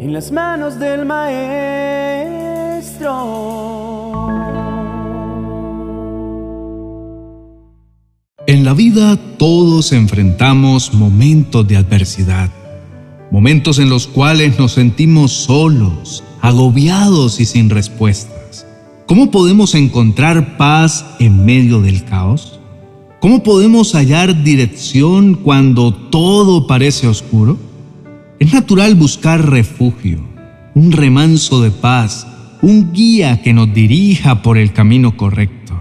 en las manos del Maestro. En la vida todos enfrentamos momentos de adversidad, momentos en los cuales nos sentimos solos, agobiados y sin respuestas. ¿Cómo podemos encontrar paz en medio del caos? ¿Cómo podemos hallar dirección cuando todo parece oscuro? Es natural buscar refugio, un remanso de paz, un guía que nos dirija por el camino correcto.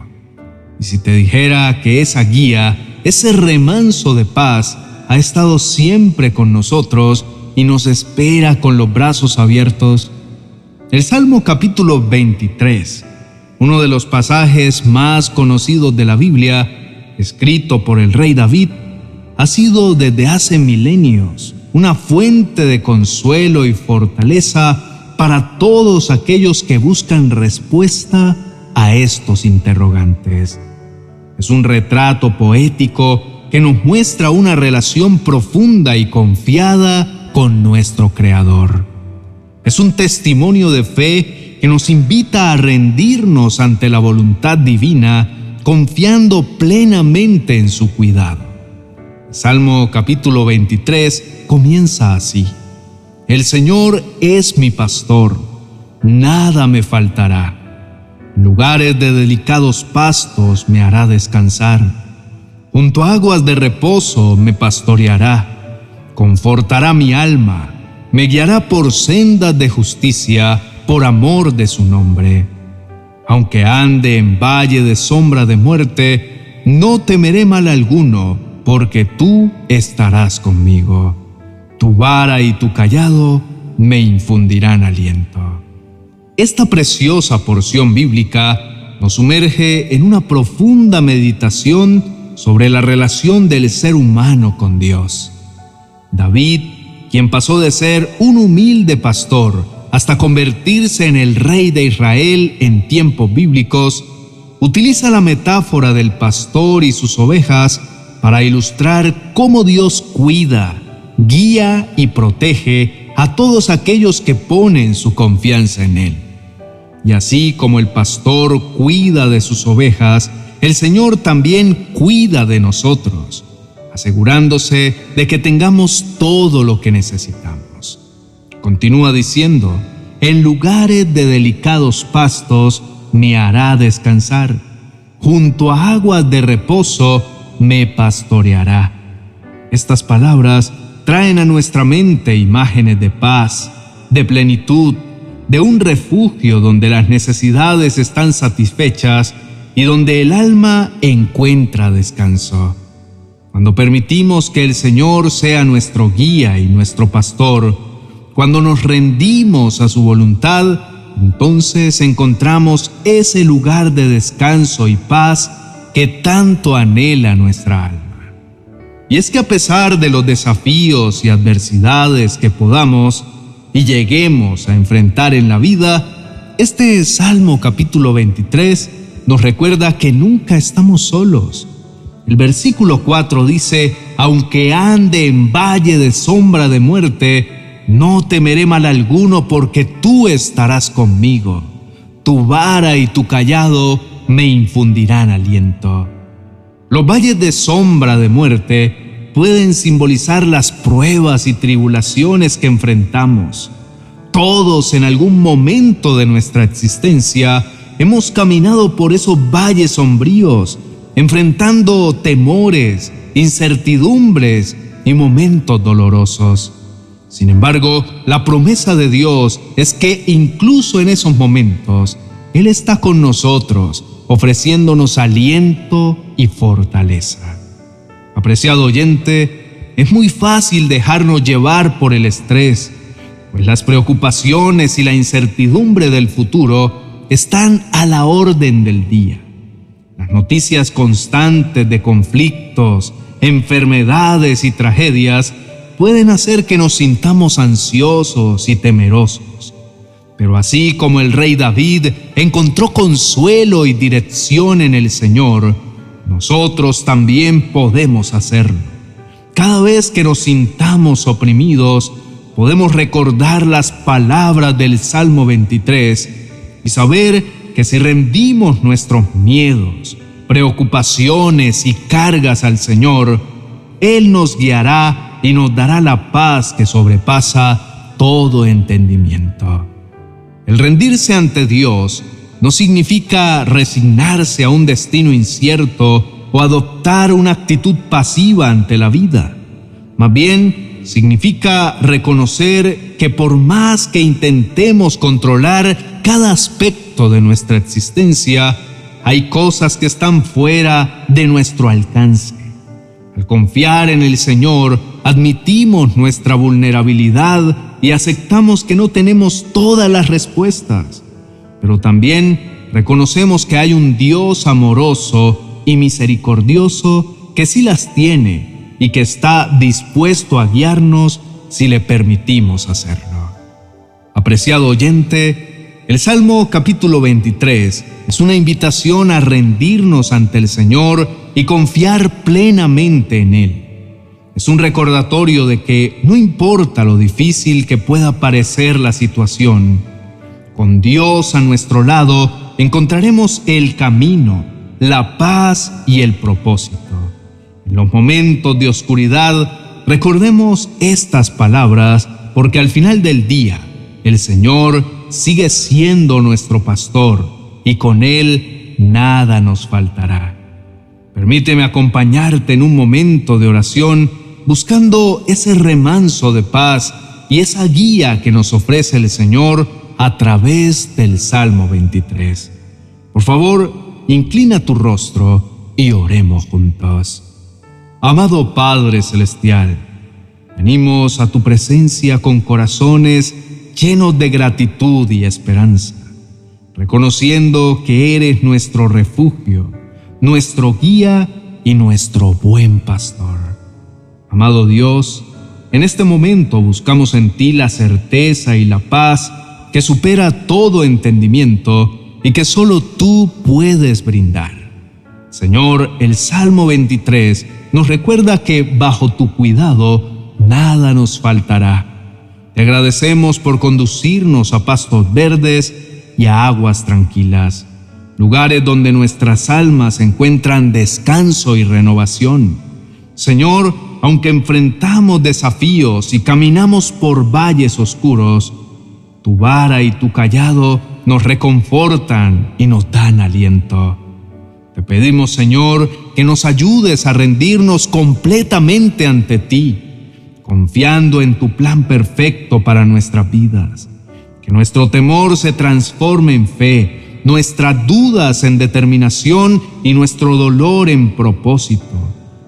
Y si te dijera que esa guía, ese remanso de paz, ha estado siempre con nosotros y nos espera con los brazos abiertos, el Salmo capítulo 23, uno de los pasajes más conocidos de la Biblia, escrito por el rey David, ha sido desde hace milenios una fuente de consuelo y fortaleza para todos aquellos que buscan respuesta a estos interrogantes. Es un retrato poético que nos muestra una relación profunda y confiada con nuestro Creador. Es un testimonio de fe que nos invita a rendirnos ante la voluntad divina confiando plenamente en su cuidado. Salmo capítulo 23 comienza así. El Señor es mi pastor, nada me faltará. lugares de delicados pastos me hará descansar. Junto a aguas de reposo me pastoreará. Confortará mi alma. Me guiará por sendas de justicia por amor de su nombre aunque ande en valle de sombra de muerte, no temeré mal alguno, porque tú estarás conmigo. Tu vara y tu callado me infundirán aliento. Esta preciosa porción bíblica nos sumerge en una profunda meditación sobre la relación del ser humano con Dios. David, quien pasó de ser un humilde pastor hasta convertirse en el rey de Israel en tiempos bíblicos, utiliza la metáfora del pastor y sus ovejas para ilustrar cómo Dios cuida, guía y protege a todos aquellos que ponen su confianza en Él. Y así como el pastor cuida de sus ovejas, el Señor también cuida de nosotros, asegurándose de que tengamos todo lo que necesitamos. Continúa diciendo, en lugares de delicados pastos me hará descansar, junto a aguas de reposo me pastoreará. Estas palabras traen a nuestra mente imágenes de paz, de plenitud, de un refugio donde las necesidades están satisfechas y donde el alma encuentra descanso. Cuando permitimos que el Señor sea nuestro guía y nuestro pastor, cuando nos rendimos a su voluntad, entonces encontramos ese lugar de descanso y paz que tanto anhela nuestra alma. Y es que a pesar de los desafíos y adversidades que podamos y lleguemos a enfrentar en la vida, este Salmo capítulo 23 nos recuerda que nunca estamos solos. El versículo 4 dice, aunque ande en valle de sombra de muerte, no temeré mal alguno porque tú estarás conmigo. Tu vara y tu callado me infundirán aliento. Los valles de sombra de muerte pueden simbolizar las pruebas y tribulaciones que enfrentamos. Todos en algún momento de nuestra existencia hemos caminado por esos valles sombríos, enfrentando temores, incertidumbres y momentos dolorosos. Sin embargo, la promesa de Dios es que incluso en esos momentos, Él está con nosotros, ofreciéndonos aliento y fortaleza. Apreciado oyente, es muy fácil dejarnos llevar por el estrés, pues las preocupaciones y la incertidumbre del futuro están a la orden del día. Las noticias constantes de conflictos, enfermedades y tragedias pueden hacer que nos sintamos ansiosos y temerosos. Pero así como el rey David encontró consuelo y dirección en el Señor, nosotros también podemos hacerlo. Cada vez que nos sintamos oprimidos, podemos recordar las palabras del Salmo 23 y saber que si rendimos nuestros miedos, preocupaciones y cargas al Señor, Él nos guiará y nos dará la paz que sobrepasa todo entendimiento. El rendirse ante Dios no significa resignarse a un destino incierto o adoptar una actitud pasiva ante la vida. Más bien, significa reconocer que por más que intentemos controlar cada aspecto de nuestra existencia, hay cosas que están fuera de nuestro alcance. Al confiar en el Señor, admitimos nuestra vulnerabilidad y aceptamos que no tenemos todas las respuestas, pero también reconocemos que hay un Dios amoroso y misericordioso que sí las tiene y que está dispuesto a guiarnos si le permitimos hacerlo. Apreciado oyente, el Salmo capítulo 23 es una invitación a rendirnos ante el Señor y confiar plenamente en Él. Es un recordatorio de que no importa lo difícil que pueda parecer la situación, con Dios a nuestro lado encontraremos el camino, la paz y el propósito. En los momentos de oscuridad, recordemos estas palabras porque al final del día, el Señor sigue siendo nuestro pastor y con Él nada nos faltará. Permíteme acompañarte en un momento de oración buscando ese remanso de paz y esa guía que nos ofrece el Señor a través del Salmo 23. Por favor, inclina tu rostro y oremos juntos. Amado Padre Celestial, venimos a tu presencia con corazones llenos de gratitud y esperanza, reconociendo que eres nuestro refugio, nuestro guía y nuestro buen pastor. Amado Dios, en este momento buscamos en ti la certeza y la paz que supera todo entendimiento y que solo tú puedes brindar. Señor, el Salmo 23 nos recuerda que bajo tu cuidado nada nos faltará. Te agradecemos por conducirnos a pastos verdes y a aguas tranquilas, lugares donde nuestras almas encuentran descanso y renovación. Señor, aunque enfrentamos desafíos y caminamos por valles oscuros, tu vara y tu callado nos reconfortan y nos dan aliento. Te pedimos, Señor, que nos ayudes a rendirnos completamente ante ti, confiando en tu plan perfecto para nuestras vidas. Que nuestro temor se transforme en fe, nuestras dudas en determinación y nuestro dolor en propósito.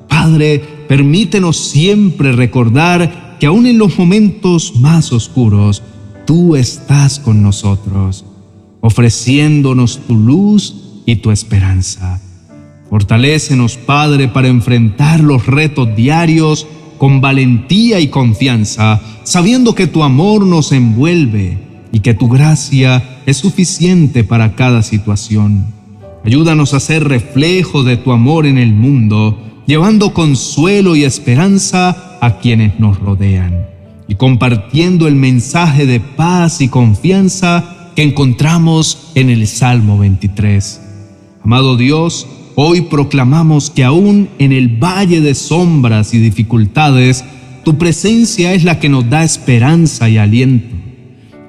Padre, permítenos siempre recordar que aún en los momentos más oscuros, tú estás con nosotros, ofreciéndonos tu luz y tu esperanza. Fortalécenos, Padre, para enfrentar los retos diarios con valentía y confianza, sabiendo que tu amor nos envuelve y que tu gracia es suficiente para cada situación. Ayúdanos a ser reflejo de tu amor en el mundo llevando consuelo y esperanza a quienes nos rodean y compartiendo el mensaje de paz y confianza que encontramos en el Salmo 23. Amado Dios, hoy proclamamos que aún en el valle de sombras y dificultades, tu presencia es la que nos da esperanza y aliento.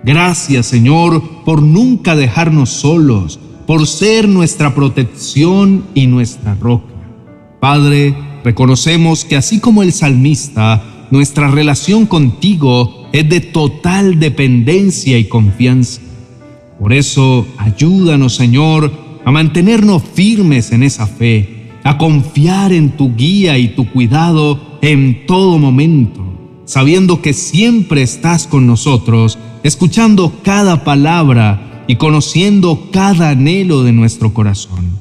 Gracias Señor por nunca dejarnos solos, por ser nuestra protección y nuestra roca. Padre, reconocemos que así como el salmista, nuestra relación contigo es de total dependencia y confianza. Por eso, ayúdanos, Señor, a mantenernos firmes en esa fe, a confiar en tu guía y tu cuidado en todo momento, sabiendo que siempre estás con nosotros, escuchando cada palabra y conociendo cada anhelo de nuestro corazón.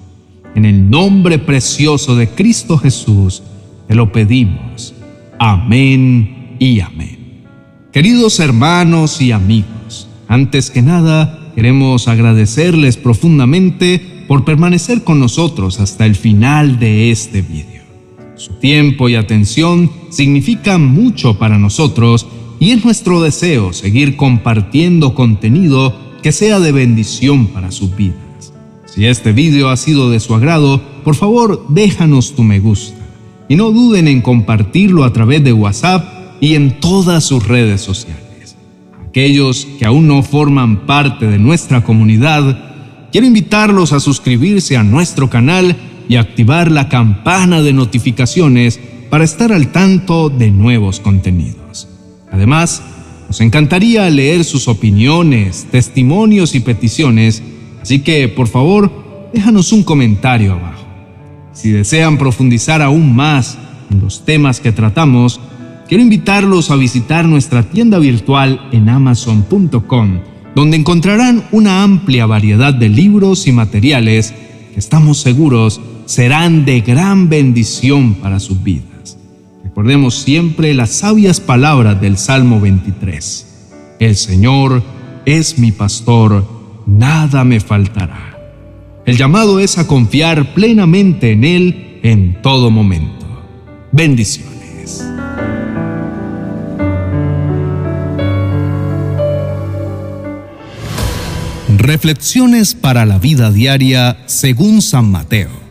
En el nombre precioso de Cristo Jesús, te lo pedimos. Amén y amén. Queridos hermanos y amigos, antes que nada, queremos agradecerles profundamente por permanecer con nosotros hasta el final de este video. Su tiempo y atención significan mucho para nosotros y es nuestro deseo seguir compartiendo contenido que sea de bendición para sus vidas. Si este video ha sido de su agrado, por favor déjanos tu me gusta y no duden en compartirlo a través de WhatsApp y en todas sus redes sociales. Aquellos que aún no forman parte de nuestra comunidad, quiero invitarlos a suscribirse a nuestro canal y activar la campana de notificaciones para estar al tanto de nuevos contenidos. Además, nos encantaría leer sus opiniones, testimonios y peticiones, así que por favor, déjanos un comentario abajo. Si desean profundizar aún más en los temas que tratamos, quiero invitarlos a visitar nuestra tienda virtual en amazon.com, donde encontrarán una amplia variedad de libros y materiales que estamos seguros serán de gran bendición para sus vidas. Recordemos siempre las sabias palabras del Salmo 23. El Señor es mi pastor, nada me faltará. El llamado es a confiar plenamente en Él en todo momento. Bendiciones. Reflexiones para la vida diaria según San Mateo.